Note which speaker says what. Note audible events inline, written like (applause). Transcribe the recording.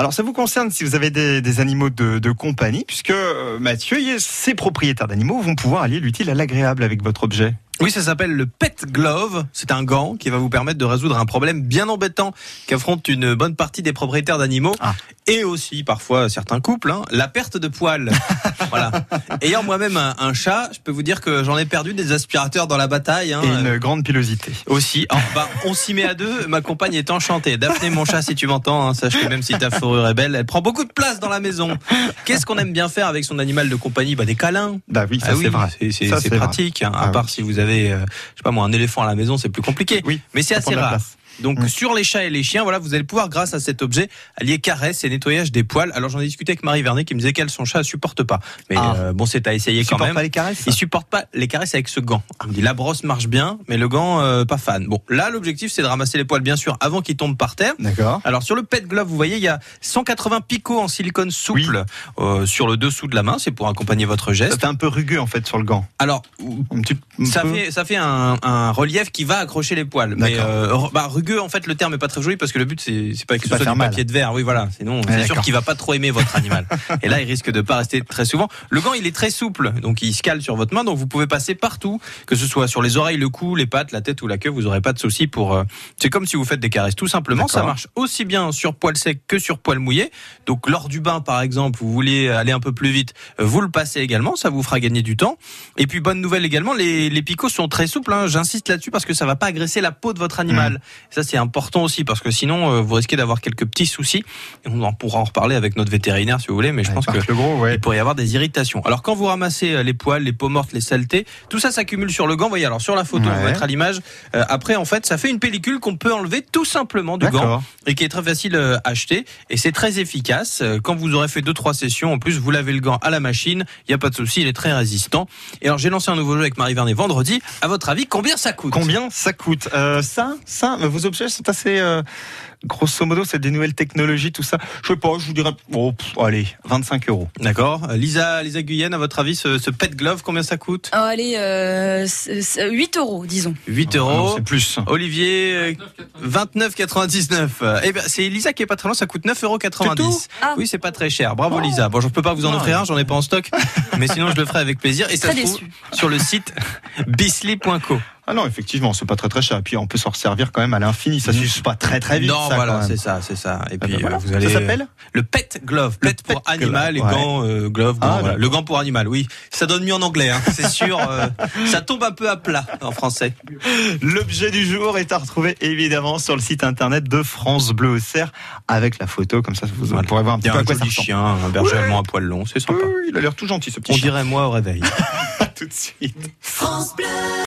Speaker 1: Alors ça vous concerne si vous avez des, animaux de, compagnie, puisque euh, Mathieu, ces propriétaires d'animaux vont pouvoir allier l'utile à l'agréable avec votre objet.
Speaker 2: Oui, ça s'appelle le Pet Glove. C'est un gant qui va vous permettre de résoudre un problème bien embêtant qu'affronte une bonne partie des propriétaires d'animaux
Speaker 1: Ah.
Speaker 2: et aussi parfois certains couples, hein, la perte de poils. (laughs) voilà. Ayant moi-même un, un chat, je peux vous dire que j'en ai perdu des aspirateurs dans la bataille. hein.
Speaker 1: Et une grande pilosité.
Speaker 2: Aussi, Alors, bah, on s'y met à deux. Ma compagne est enchantée. Daphné, mon chat, si tu m'entends, hein, sache que même si ta fourrure est belle, elle prend beaucoup de place dans la maison. Qu'est-ce qu'on aime bien faire avec son animal de compagnie? Bah des câlins.
Speaker 1: Bah oui, ça
Speaker 2: Ah
Speaker 1: c'est
Speaker 2: oui,
Speaker 1: vrai.
Speaker 2: c'est-
Speaker 1: vrai.
Speaker 2: pratique. à
Speaker 1: Ah
Speaker 2: part si vous avez, euh, je sais pas moi, un éléphant à la maison, c'est plus compliqué.
Speaker 1: Oui,
Speaker 2: Mais c'est assez rare. Donc
Speaker 1: Mm.
Speaker 2: sur les chats et les chiens, voilà, vous allez pouvoir grâce à cet objet allier caresse et nettoyage des poils. Alors j'en ai discuté avec Marie Vernet qui me disait qu'elle son chat supporte pas. Mais
Speaker 1: Ah.
Speaker 2: euh, bon, c'est à essayer
Speaker 1: Il
Speaker 2: quand même.
Speaker 1: pas les caresses
Speaker 2: Il supporte pas les caresses avec ce gant. Il me dit la brosse marche bien, mais le gant euh, pas fan. Bon, là l'objectif c'est de ramasser les poils bien sûr avant qu'ils tombent par terre.
Speaker 1: D'accord.
Speaker 2: Alors sur le pet glove, vous voyez, il y a 180 picots en silicone souple euh, sur le dessous de la main, c'est pour accompagner votre geste.
Speaker 1: fait un peu rugueux en fait sur le gant.
Speaker 2: Alors
Speaker 1: Un petit un
Speaker 2: ça
Speaker 1: peu.
Speaker 2: fait ça fait un, un relief qui va accrocher les poils. Mais bah, rugueux en fait le terme est pas très joli parce que le but c'est pas que ce soit du papier de verre. Oui voilà, sinon c'est sûr qu'il va pas trop aimer votre animal. Et là il risque de pas rester très souvent. Le gant il est très souple donc il se cale sur votre main donc vous pouvez passer partout que ce soit sur les oreilles, le cou, les pattes, la tête ou la queue, vous aurez pas de souci pour euh, c'est comme si vous faites des caresses tout simplement, ça marche aussi bien sur poil sec que sur poil mouillé. Donc lors du bain par exemple, vous voulez aller un peu plus vite, euh, vous le passez également, ça vous fera gagner du temps. Et puis bonne nouvelle également, les, les picots sont très souples. hein. J'insiste là-dessus parce que ça va pas agresser la peau de votre animal. Ça c'est important aussi parce que sinon euh, vous risquez d'avoir quelques petits soucis. Et on en pourra en reparler avec notre vétérinaire si vous voulez, mais je pense que
Speaker 1: le gros, ouais.
Speaker 2: il pourrait y avoir des irritations. Alors quand vous ramassez euh, les poils, les peaux mortes, les saletés, tout ça s'accumule sur le gant. Vous voyez alors sur la photo, on va
Speaker 1: Ouais.
Speaker 2: mettre à l'image. Euh, après en fait, ça fait une pellicule qu'on peut enlever tout simplement du gant et qui est très facile euh, à acheter et c'est très efficace. Quand vous aurez fait deux trois sessions, en plus vous lavez le gant à la machine, il y a pas de souci, il est très résistant. Et alors j'ai lancé un nouveau jeu avec Marie Vernet vendredi. À votre avis, combien ça coûte?
Speaker 1: Combien ça coûte? Euh, Ça, ça, vos objets sont assez. euh, grosso modo, c'est des nouvelles technologies, tout ça. Je sais pas, je vous dirais. Oh, pff, allez, 25 euros.
Speaker 2: D'accord. Euh, Lisa, Lisa Guyenne, à votre avis, ce, ce pet glove, combien ça coûte?
Speaker 3: Oh, allez, euh, c'est- c'est 8 euros, disons.
Speaker 2: 8
Speaker 1: Ah
Speaker 2: euros.
Speaker 1: C'est plus.
Speaker 2: Olivier, euh, 29,99. Eh ben, c'est Lisa qui est pas très loin, ça coûte 9,90 euros.
Speaker 3: Ah.
Speaker 2: Oui, c'est pas très cher. Bravo Lisa. Bon, je peux pas vous en offrir un, j'en ai pas en stock, (laughs) mais sinon je le ferai avec plaisir. Et ça se trouve sur le site (laughs) bisly.co.
Speaker 1: Ah non, effectivement, c'est pas très très cher. Et puis on peut s'en resservir quand même à l'infini. Ça
Speaker 2: Mm.
Speaker 1: s'use pas très très vite.
Speaker 2: non,
Speaker 1: ça,
Speaker 2: voilà, c'est ça, c'est ça. Et
Speaker 1: Ah
Speaker 2: puis
Speaker 1: ben voilà.
Speaker 2: euh, vous allez.
Speaker 1: Ça s'appelle
Speaker 2: le pet glove.
Speaker 1: Le
Speaker 2: Pet pour
Speaker 1: pet
Speaker 2: animal et
Speaker 1: ouais.
Speaker 2: gant euh, glove. gant,
Speaker 1: Ah,
Speaker 2: voilà. Le gant pour animal, oui. Ça donne mieux en anglais, hein, c'est sûr. euh, (laughs) ça tombe un peu à plat en français.
Speaker 1: L'objet du jour est à retrouver évidemment sur le site internet de France Bleu Auxerre avec la photo. Comme ça, vous
Speaker 2: Voilà.
Speaker 1: pourrez voir un
Speaker 2: Il
Speaker 1: petit
Speaker 2: y a
Speaker 1: peu à
Speaker 2: un
Speaker 1: quoi ça ressemble.
Speaker 2: chien, un berger allemand à poil long, c'est sympa.
Speaker 1: oui, il a l'air tout gentil ce petit
Speaker 2: On
Speaker 1: chien.
Speaker 2: dirait moi au réveil. (laughs)
Speaker 1: tout de suite.